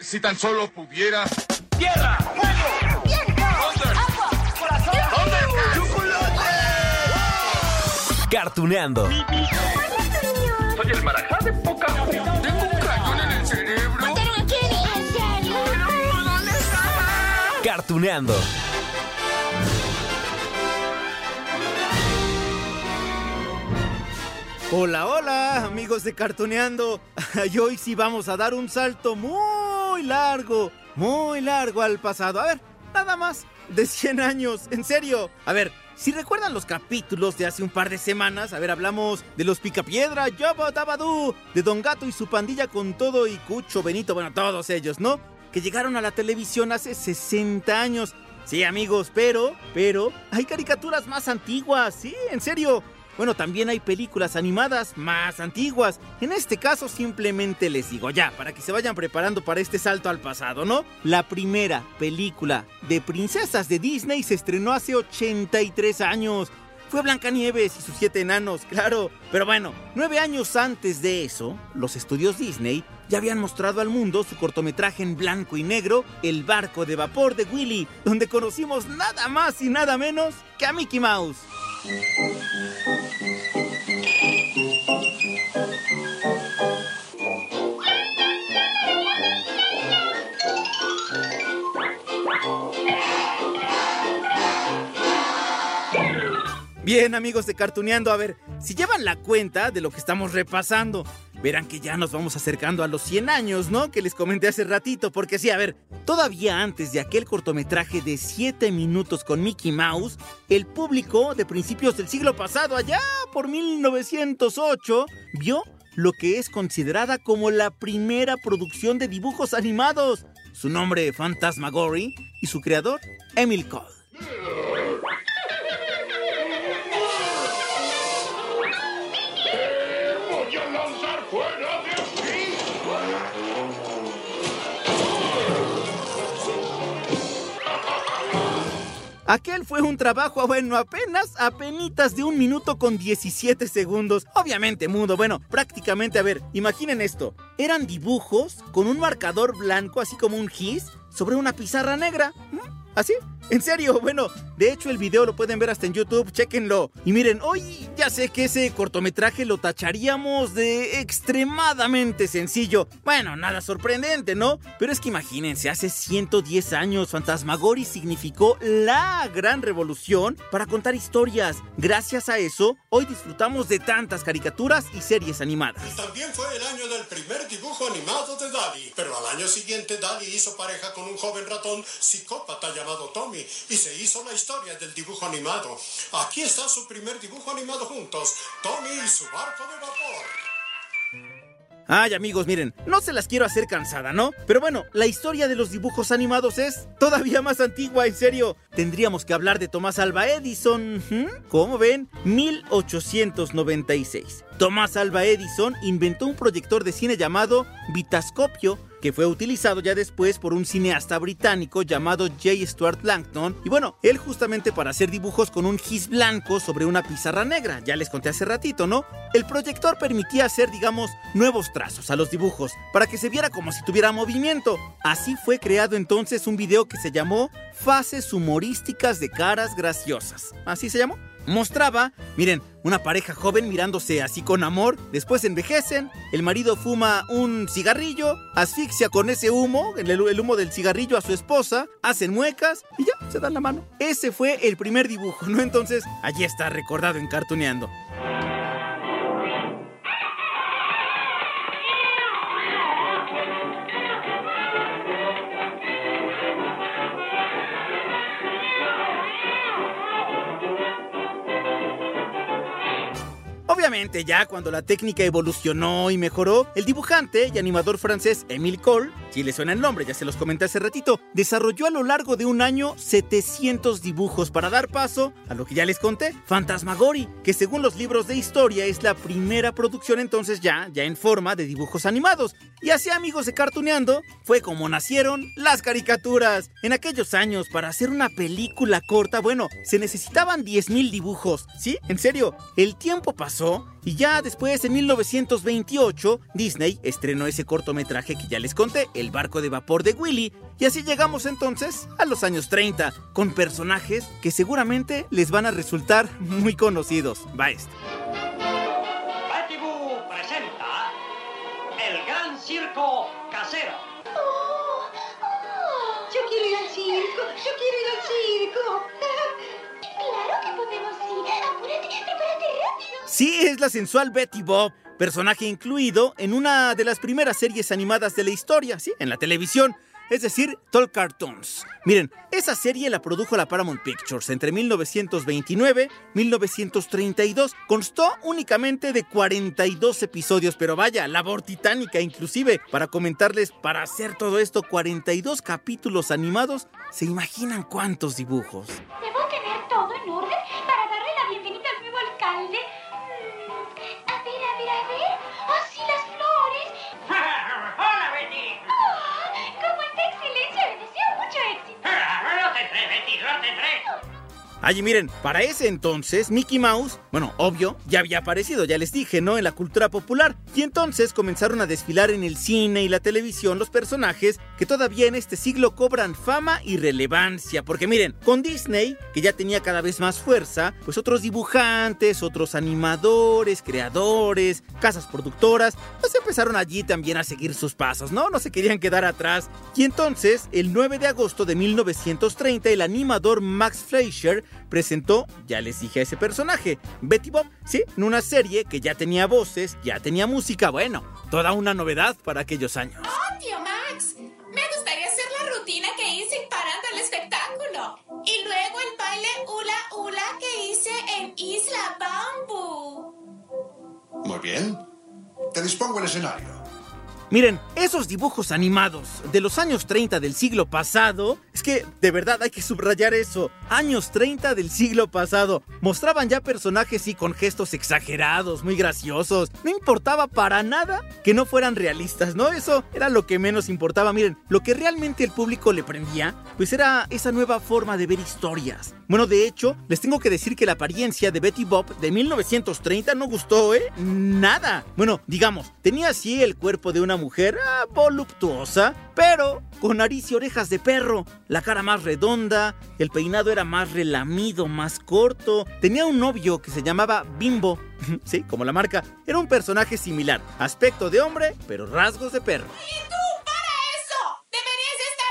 Si tan solo pudiera. ¡Tierra! ¡Fuego! ¡Viento! ¡Agua! ¡Corazón! ¡Chocolate! Cartuneando. Soy el marajá de poca Tengo un cañón en el cerebro. ¿Mataron a Kenny? ¿En serio? ¿Dónde está? Cartuneando. Hola, hola, amigos de Cartoneando. Y hoy sí vamos a dar un salto muy largo, muy largo al pasado. A ver, nada más de 100 años, en serio. A ver, si recuerdan los capítulos de hace un par de semanas, a ver, hablamos de los Picapiedra, Yobo Dabadú, de Don Gato y su pandilla con todo y Cucho, Benito, bueno, todos ellos, ¿no? Que llegaron a la televisión hace 60 años. Sí, amigos, pero, pero, hay caricaturas más antiguas, sí, en serio. Bueno, también hay películas animadas más antiguas. En este caso simplemente les digo ya, para que se vayan preparando para este salto al pasado, ¿no? La primera película de princesas de Disney se estrenó hace 83 años. Fue Blancanieves y sus siete enanos, claro. Pero bueno, nueve años antes de eso, los estudios Disney ya habían mostrado al mundo su cortometraje en blanco y negro, El barco de vapor de Willy, donde conocimos nada más y nada menos que a Mickey Mouse. Bien, amigos de Cartuneando, a ver, si llevan la cuenta de lo que estamos repasando, verán que ya nos vamos acercando a los 100 años, ¿no? Que les comenté hace ratito, porque sí, a ver, todavía antes de aquel cortometraje de 7 minutos con Mickey Mouse, el público de principios del siglo pasado, allá por 1908, vio lo que es considerada como la primera producción de dibujos animados. Su nombre, Phantasmagory, y su creador, Emil Cole. Aquel fue un trabajo, bueno, apenas, apenas de un minuto con 17 segundos. Obviamente mudo, bueno, prácticamente, a ver, imaginen esto. Eran dibujos con un marcador blanco, así como un gis, sobre una pizarra negra. ¿Así? En serio, bueno, de hecho el video lo pueden ver hasta en YouTube, chéquenlo. Y miren, hoy ya sé que ese cortometraje lo tacharíamos de extremadamente sencillo. Bueno, nada sorprendente, ¿no? Pero es que imagínense, hace 110 años Fantasmagory significó la gran revolución para contar historias. Gracias a eso, hoy disfrutamos de tantas caricaturas y series animadas. También fue el año del primer dibujo animado de Dali, pero al año siguiente Dali hizo pareja con un joven ratón psicópata llamado Tommy y se hizo la historia del dibujo animado. Aquí está su primer dibujo animado juntos, Tommy y su barco de vapor. Ay amigos, miren, no se las quiero hacer cansada, ¿no? Pero bueno, la historia de los dibujos animados es todavía más antigua, en serio. Tendríamos que hablar de Tomás Alba Edison. ¿Cómo ven? 1896. Tomás Alba Edison inventó un proyector de cine llamado Vitascopio, que fue utilizado ya después por un cineasta británico llamado J. Stuart Langton. Y bueno, él justamente para hacer dibujos con un gis blanco sobre una pizarra negra. Ya les conté hace ratito, ¿no? El proyector permitía hacer, digamos, nuevos trazos a los dibujos para que se viera como si tuviera movimiento. Así fue creado entonces un video que se llamó Fases humorísticas de caras graciosas. ¿Así se llamó? Mostraba, miren, una pareja joven mirándose así con amor, después envejecen, el marido fuma un cigarrillo, asfixia con ese humo, el, humo del cigarrillo a su esposa, hacen muecas y ya, se dan la mano. Ese fue el primer dibujo, ¿no? Entonces, allí está recordado en Cartuneando. Obviamente, ya cuando la técnica evolucionó y mejoró, el dibujante y animador francés Émile Cole, si le suena el nombre, ya se los comenté hace ratito, desarrolló a lo largo de un año 700 dibujos para dar paso a lo que ya les conté, Fantasmagory, que según los libros de historia es la primera producción entonces ya, ya en forma de dibujos animados. Y así amigos de Cartuneando, fue como nacieron las caricaturas. En aquellos años, para hacer una película corta, bueno, se necesitaban 10.000 dibujos. ¿Sí? En serio, el tiempo pasó y ya después, en 1928, Disney estrenó ese cortometraje que ya les conté, el barco de vapor de Willy, y así llegamos entonces a los años 30, con personajes que seguramente les van a resultar muy conocidos. Va este. Betty Boo presenta el gran circo casero. Oh, oh. Yo quiero ir al circo. Yo quiero ir al circo. claro que podemos ir. Apúrate, prepárate rápido. Sí, es la sensual Betty Bob, personaje incluido en una de las primeras series animadas de la historia, sí, en la televisión, es decir, Tall Cartoons. Miren, esa serie la produjo la Paramount Pictures entre 1929 y 1932. Constó únicamente de 42 episodios, pero vaya, labor titánica inclusive. Para comentarles, para hacer todo esto, 42 capítulos animados, ¿se imaginan cuántos dibujos? Allí miren, para ese entonces Mickey Mouse, bueno, obvio, ya había aparecido, ya les dije, ¿no? En la cultura popular. Y entonces comenzaron a desfilar en el cine y la televisión los personajes que todavía en este siglo cobran fama y relevancia. Porque miren, con Disney, que ya tenía cada vez más fuerza, pues otros dibujantes, otros animadores, creadores, casas productoras, pues empezaron allí también a seguir sus pasos, ¿no? No se querían quedar atrás. Y entonces, el 9 de agosto de 1930, el animador Max Fleischer presentó, ya les dije a ese personaje, Betty Bob, sí, en una serie que ya tenía voces, ya tenía música, bueno, toda una novedad para aquellos años. ¡Oh, tío Max! Me gustaría hacer la rutina que hice parando el espectáculo. Y luego el baile hula hula que hice en Isla Bamboo. Muy bien. Te dispongo el escenario. Miren, esos dibujos animados de los años 30 del siglo pasado, es que de verdad hay que subrayar eso, años 30 del siglo pasado, mostraban ya personajes y con gestos exagerados, muy graciosos, no importaba para nada que no fueran realistas, ¿no? Eso era lo que menos importaba, miren, lo que realmente el público le prendía, pues era esa nueva forma de ver historias. Bueno, de hecho, les tengo que decir que la apariencia de Betty Bob de 1930 no gustó, ¿eh? Nada. Bueno, digamos, tenía así el cuerpo de una mujer ah, voluptuosa, pero con nariz y orejas de perro, la cara más redonda, el peinado era más relamido, más corto. Tenía un novio que se llamaba Bimbo, sí, como la marca. Era un personaje similar, aspecto de hombre, pero rasgos de perro. ¡Y tú, para eso! ¡Deberías estar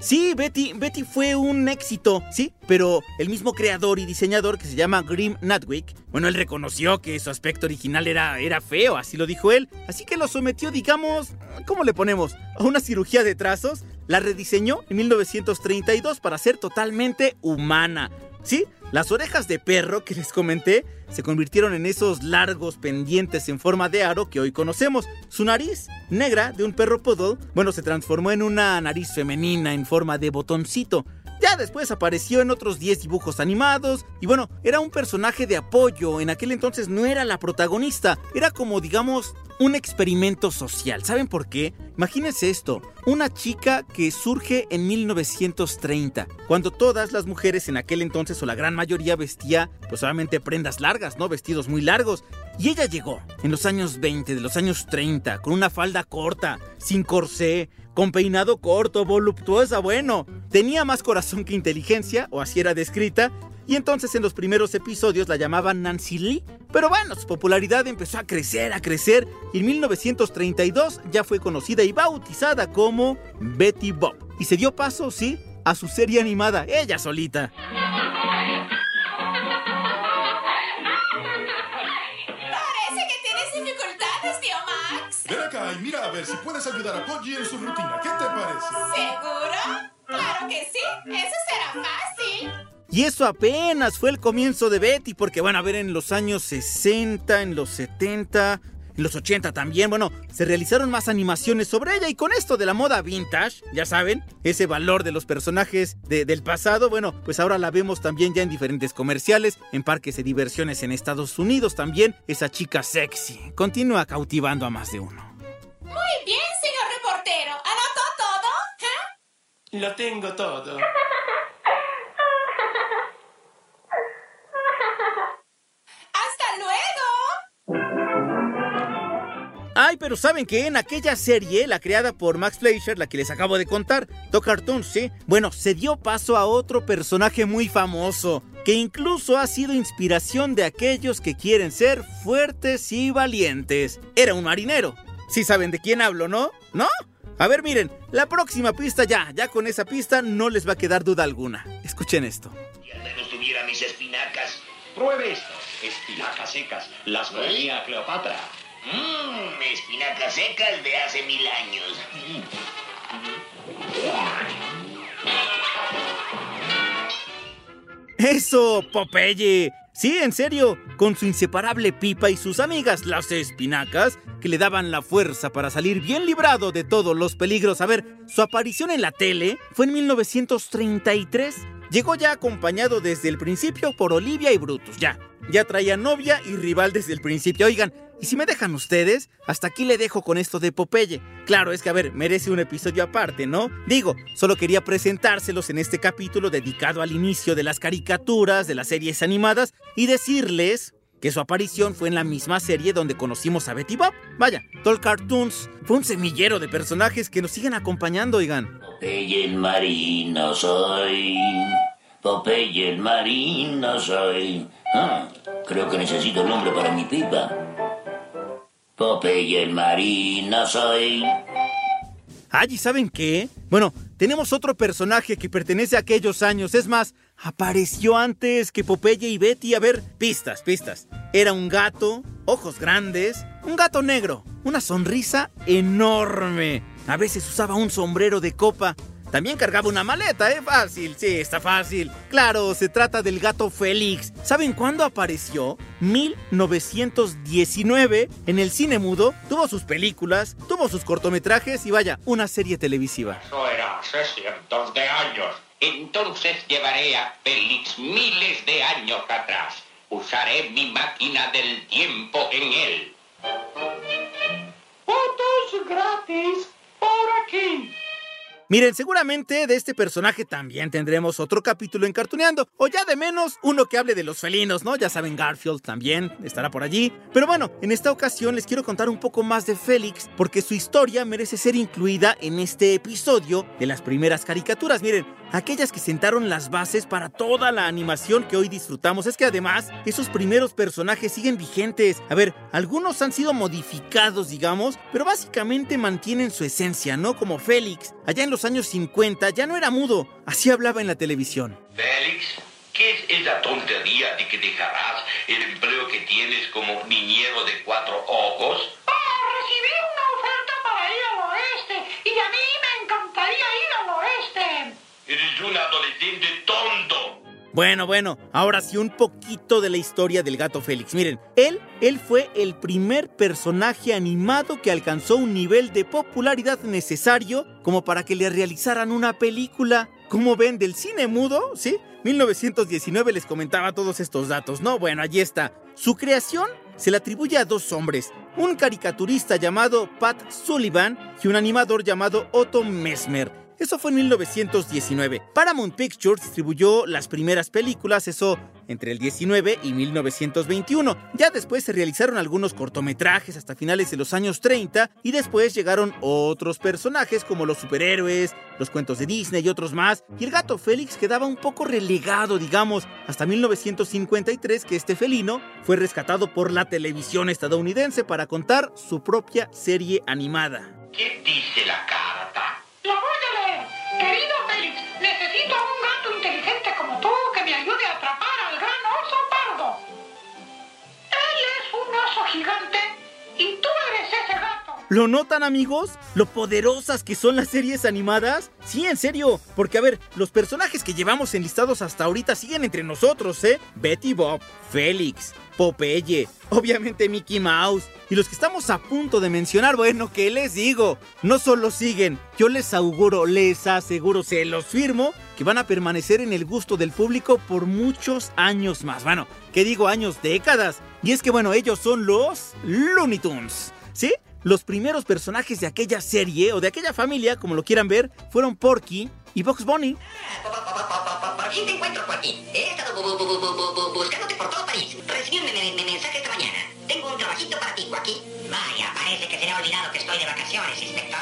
Sí, Betty, Betty fue un éxito, sí, pero el mismo creador y diseñador que se llama Grim Natwick, bueno, él reconoció que su aspecto original era, era feo, así lo dijo él, así que lo sometió, digamos, ¿cómo le ponemos? A una cirugía de trazos, la rediseñó en 1932 para ser totalmente humana. Sí, las orejas de perro que les comenté se convirtieron en esos largos pendientes en forma de aro que hoy conocemos. Su nariz, negra de un perro poodle, bueno, se transformó en una nariz femenina en forma de botoncito. Ya después apareció en otros 10 dibujos animados y bueno, era un personaje de apoyo, en aquel entonces no era la protagonista, era como digamos un experimento social. ¿Saben por qué? Imagínense esto, una chica que surge en 1930, cuando todas las mujeres en aquel entonces o la gran mayoría vestía pues prendas largas, ¿no? Vestidos muy largos. Y ella llegó en los años 20, de los años 30, con una falda corta, sin corsé, con peinado corto, voluptuosa, bueno, tenía más corazón que inteligencia, o así era descrita, y entonces en los primeros episodios la llamaban Nancy Lee. Pero bueno, su popularidad empezó a crecer, a crecer, y en 1932 ya fue conocida y bautizada como Betty Bob. Y se dio paso, sí, a su serie animada, ella solita. Parece que tienes dificultades, tío Max. Ven acá y mira a ver si puedes ayudar a Poggi en su rutina. ¿Qué te parece? ¿Seguro? Claro que sí. Eso será fácil. Y eso apenas fue el comienzo de Betty, porque van a ver en los años 60, en los 70, en los 80 también, bueno, se realizaron más animaciones sobre ella y con esto de la moda vintage, ya saben, ese valor de los personajes de- del pasado, bueno, pues ahora la vemos también ya en diferentes comerciales, en parques de diversiones en Estados Unidos también, esa chica sexy, continúa cautivando a más de uno. Muy bien, señor reportero. ¿Anotó todo? ¿Eh? Lo tengo todo. Ay, pero ¿saben que En aquella serie, la creada por Max Fleischer, la que les acabo de contar, Doc Cartoons, ¿sí? Bueno, se dio paso a otro personaje muy famoso, que incluso ha sido inspiración de aquellos que quieren ser fuertes y valientes. Era un marinero. Sí saben de quién hablo, ¿no? ¿No? A ver, miren, la próxima pista ya, ya con esa pista no les va a quedar duda alguna. Escuchen esto. Si al menos tuviera mis espinacas. Pruebe esto. Espinacas secas. Las comía Cleopatra. Mmm, espinacas secas de hace mil años. ¡Eso, Popeye! Sí, en serio, con su inseparable pipa y sus amigas las espinacas, que le daban la fuerza para salir bien librado de todos los peligros. A ver, su aparición en la tele fue en 1933. Llegó ya acompañado desde el principio por Olivia y Brutus, ya. Ya traía novia y rival desde el principio. Oigan, y si me dejan ustedes, hasta aquí le dejo con esto de Popeye. Claro, es que a ver, merece un episodio aparte, ¿no? Digo, solo quería presentárselos en este capítulo dedicado al inicio de las caricaturas, de las series animadas, y decirles que su aparición fue en la misma serie donde conocimos a Betty Bob. Vaya, Tall Cartoons fue un semillero de personajes que nos siguen acompañando, oigan. Popeye el marino soy. Popeye el marino soy. Ah, creo que necesito nombre para mi pipa. Popeye el marino soy. Ay, ¿y saben qué? Bueno, tenemos otro personaje que pertenece a aquellos años. Es más, apareció antes que Popeye y Betty. A ver, pistas, pistas. Era un gato, ojos grandes, un gato negro, una sonrisa enorme. A veces usaba un sombrero de copa. También cargaba una maleta, ¿eh? Fácil, sí, está fácil. Claro, se trata del gato Félix. ¿Saben cuándo apareció? 1919 en el cine mudo. Tuvo sus películas, tuvo sus cortometrajes y vaya, una serie televisiva. Eso era hace cientos de años. Entonces llevaré a Félix miles de años atrás. Usaré mi máquina del tiempo en él. Fotos gratis por aquí. Miren, seguramente de este personaje también tendremos otro capítulo en Cartuneando, o ya de menos uno que hable de los felinos, ¿no? Ya saben, Garfield también estará por allí. Pero bueno, en esta ocasión les quiero contar un poco más de Félix, porque su historia merece ser incluida en este episodio de las primeras caricaturas. Miren, aquellas que sentaron las bases para toda la animación que hoy disfrutamos. Es que además, esos primeros personajes siguen vigentes. A ver, algunos han sido modificados, digamos, pero básicamente mantienen su esencia, ¿no? Como Félix, allá en los años 50 ya no era mudo, así hablaba en la televisión. Félix, ¿qué es esa tontería de que dejarás el empleo que tienes como niñero de cuatro ojos? Ah, recibí una oferta para ir al oeste y a mí me encantaría ir al oeste. Eres un adolescente tonto. Bueno, bueno, ahora sí un poquito de la historia del gato Félix. Miren, él, él fue el primer personaje animado que alcanzó un nivel de popularidad necesario como para que le realizaran una película. Como ven, del cine mudo, ¿sí? 1919 les comentaba todos estos datos, ¿no? Bueno, allí está. Su creación se le atribuye a dos hombres, un caricaturista llamado Pat Sullivan y un animador llamado Otto Mesmer. Eso fue en 1919. Paramount Pictures distribuyó las primeras películas, eso entre el 19 y 1921. Ya después se realizaron algunos cortometrajes hasta finales de los años 30 y después llegaron otros personajes como los superhéroes, los cuentos de Disney y otros más. Y el gato Félix quedaba un poco relegado, digamos, hasta 1953 que este felino fue rescatado por la televisión estadounidense para contar su propia serie animada. ¿Qué dice la carta? ¿Lo notan amigos? ¿Lo poderosas que son las series animadas? Sí, en serio, porque a ver, los personajes que llevamos enlistados hasta ahorita siguen entre nosotros, ¿eh? Betty Bob, Félix, Popeye, obviamente Mickey Mouse. Y los que estamos a punto de mencionar, bueno, ¿qué les digo? No solo siguen, yo les auguro, les aseguro, se los firmo, que van a permanecer en el gusto del público por muchos años más. Bueno, ¿qué digo años? Décadas. Y es que bueno, ellos son los Looney Tunes, ¿sí? Los primeros personajes de aquella serie o de aquella familia, como lo quieran ver, fueron Porky, y Box Bunny. Por fin te encuentro, Joaquín. He estado bu- bu- bu- bu- bu- bu- buscándote por todo París. Recibí un me- me- mensaje esta mañana. Tengo un trabajito para ti, Joaquín. Vaya, parece que se le ha olvidado que estoy de vacaciones, inspector.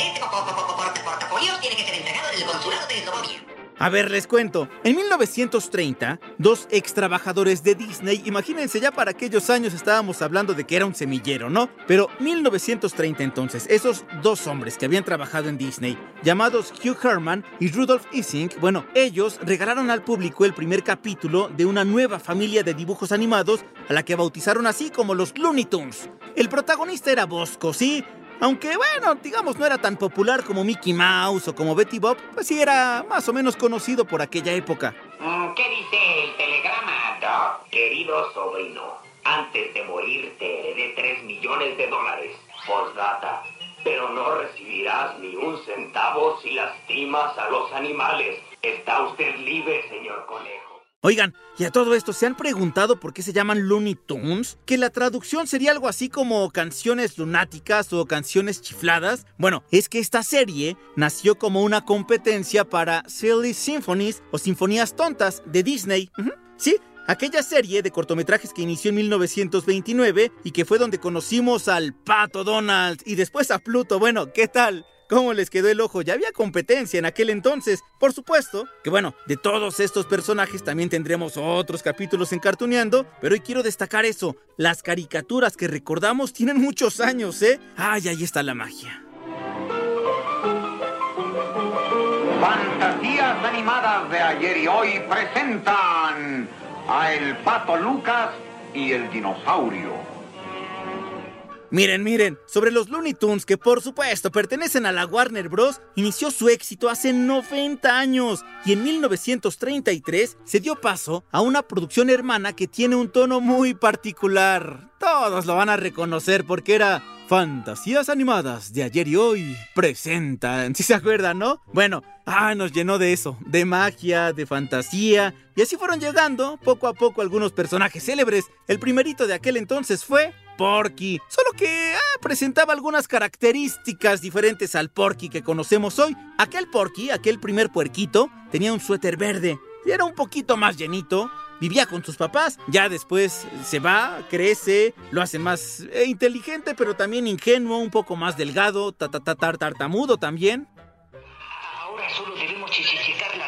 Este po- po- po- po- porta- portafolio tiene que ser entregado en el consulado de Eslovenia. A ver, les cuento. En 1930, dos ex trabajadores de Disney, imagínense ya para aquellos años estábamos hablando de que era un semillero, ¿no? Pero 1930 entonces, esos dos hombres que habían trabajado en Disney, llamados Hugh Herman y Rudolph Ising, bueno, ellos regalaron al público el primer capítulo de una nueva familia de dibujos animados a la que bautizaron así como los Looney Tunes. El protagonista era Bosco, ¿sí? Aunque bueno, digamos no era tan popular como Mickey Mouse o como Betty Bob, pues sí era más o menos conocido por aquella época. Mm, ¿Qué dice el telegrama, Doc? Querido sobrino, antes de morir te heredé 3 millones de dólares. Postdata. Pero no recibirás ni un centavo si lastimas a los animales. Está usted libre, señor conejo. Oigan, y a todo esto, ¿se han preguntado por qué se llaman Looney Tunes? ¿Que la traducción sería algo así como canciones lunáticas o canciones chifladas? Bueno, es que esta serie nació como una competencia para Silly Symphonies o Sinfonías Tontas de Disney. Sí, aquella serie de cortometrajes que inició en 1929 y que fue donde conocimos al Pato Donald y después a Pluto. Bueno, ¿qué tal? ¿Cómo les quedó el ojo? Ya había competencia en aquel entonces. Por supuesto que bueno, de todos estos personajes también tendremos otros capítulos en Cartuneando, pero hoy quiero destacar eso. Las caricaturas que recordamos tienen muchos años, ¿eh? Ay, ahí está la magia. Fantasías animadas de ayer y hoy presentan a El Pato Lucas y el Dinosaurio. Miren, miren, sobre los Looney Tunes, que por supuesto pertenecen a la Warner Bros., inició su éxito hace 90 años y en 1933 se dio paso a una producción hermana que tiene un tono muy particular. Todos lo van a reconocer porque era Fantasías Animadas de ayer y hoy presentan. Si se acuerdan, ¿no? Bueno, ah, nos llenó de eso, de magia, de fantasía. Y así fueron llegando poco a poco algunos personajes célebres. El primerito de aquel entonces fue Porky, solo que ah, presentaba algunas características diferentes al Porky que conocemos hoy. Aquel Porky, aquel primer puerquito, tenía un suéter verde era un poquito más llenito. Vivía con sus papás, ya después se va, crece, lo hace más eh, inteligente, pero también ingenuo, un poco más delgado, ta, ta, ta, tar- tartamudo también. Ahora solo debemos checar la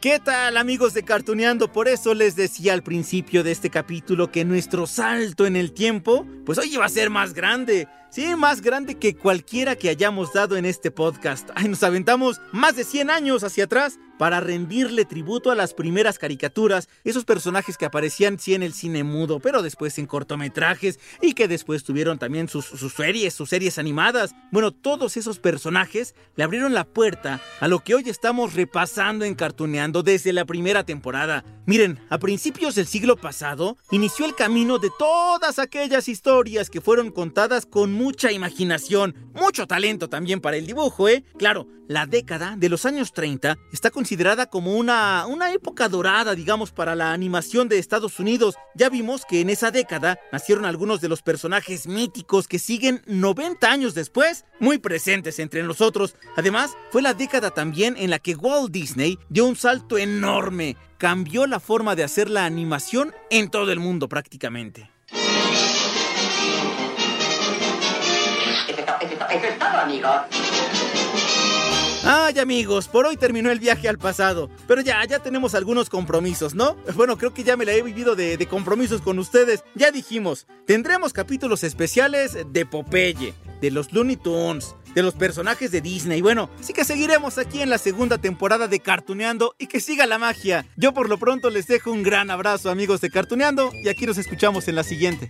¿Qué tal amigos de Cartuneando? Por eso les decía al principio de este capítulo que nuestro salto en el tiempo, pues hoy va a ser más grande. Sí, más grande que cualquiera que hayamos dado en este podcast. Ay, nos aventamos más de 100 años hacia atrás para rendirle tributo a las primeras caricaturas, esos personajes que aparecían sí en el cine mudo, pero después en cortometrajes y que después tuvieron también sus, sus series, sus series animadas. Bueno, todos esos personajes le abrieron la puerta a lo que hoy estamos repasando en Cartuneando desde la primera temporada. Miren, a principios del siglo pasado inició el camino de todas aquellas historias que fueron contadas con mucha imaginación, mucho talento también para el dibujo, ¿eh? Claro, la década de los años 30 está considerada como una, una época dorada, digamos, para la animación de Estados Unidos. Ya vimos que en esa década nacieron algunos de los personajes míticos que siguen 90 años después, muy presentes entre nosotros. Además, fue la década también en la que Walt Disney dio un salto enorme, cambió la forma de hacer la animación en todo el mundo prácticamente. Eso es todo, eso es todo, eso es todo, amigos. Ay amigos, por hoy terminó el viaje al pasado, pero ya, ya tenemos algunos compromisos, ¿no? Bueno, creo que ya me la he vivido de, de compromisos con ustedes. Ya dijimos, tendremos capítulos especiales de Popeye, de los Looney Tunes, de los personajes de Disney. Bueno, sí que seguiremos aquí en la segunda temporada de Cartuneando y que siga la magia. Yo por lo pronto les dejo un gran abrazo amigos de Cartuneando y aquí nos escuchamos en la siguiente.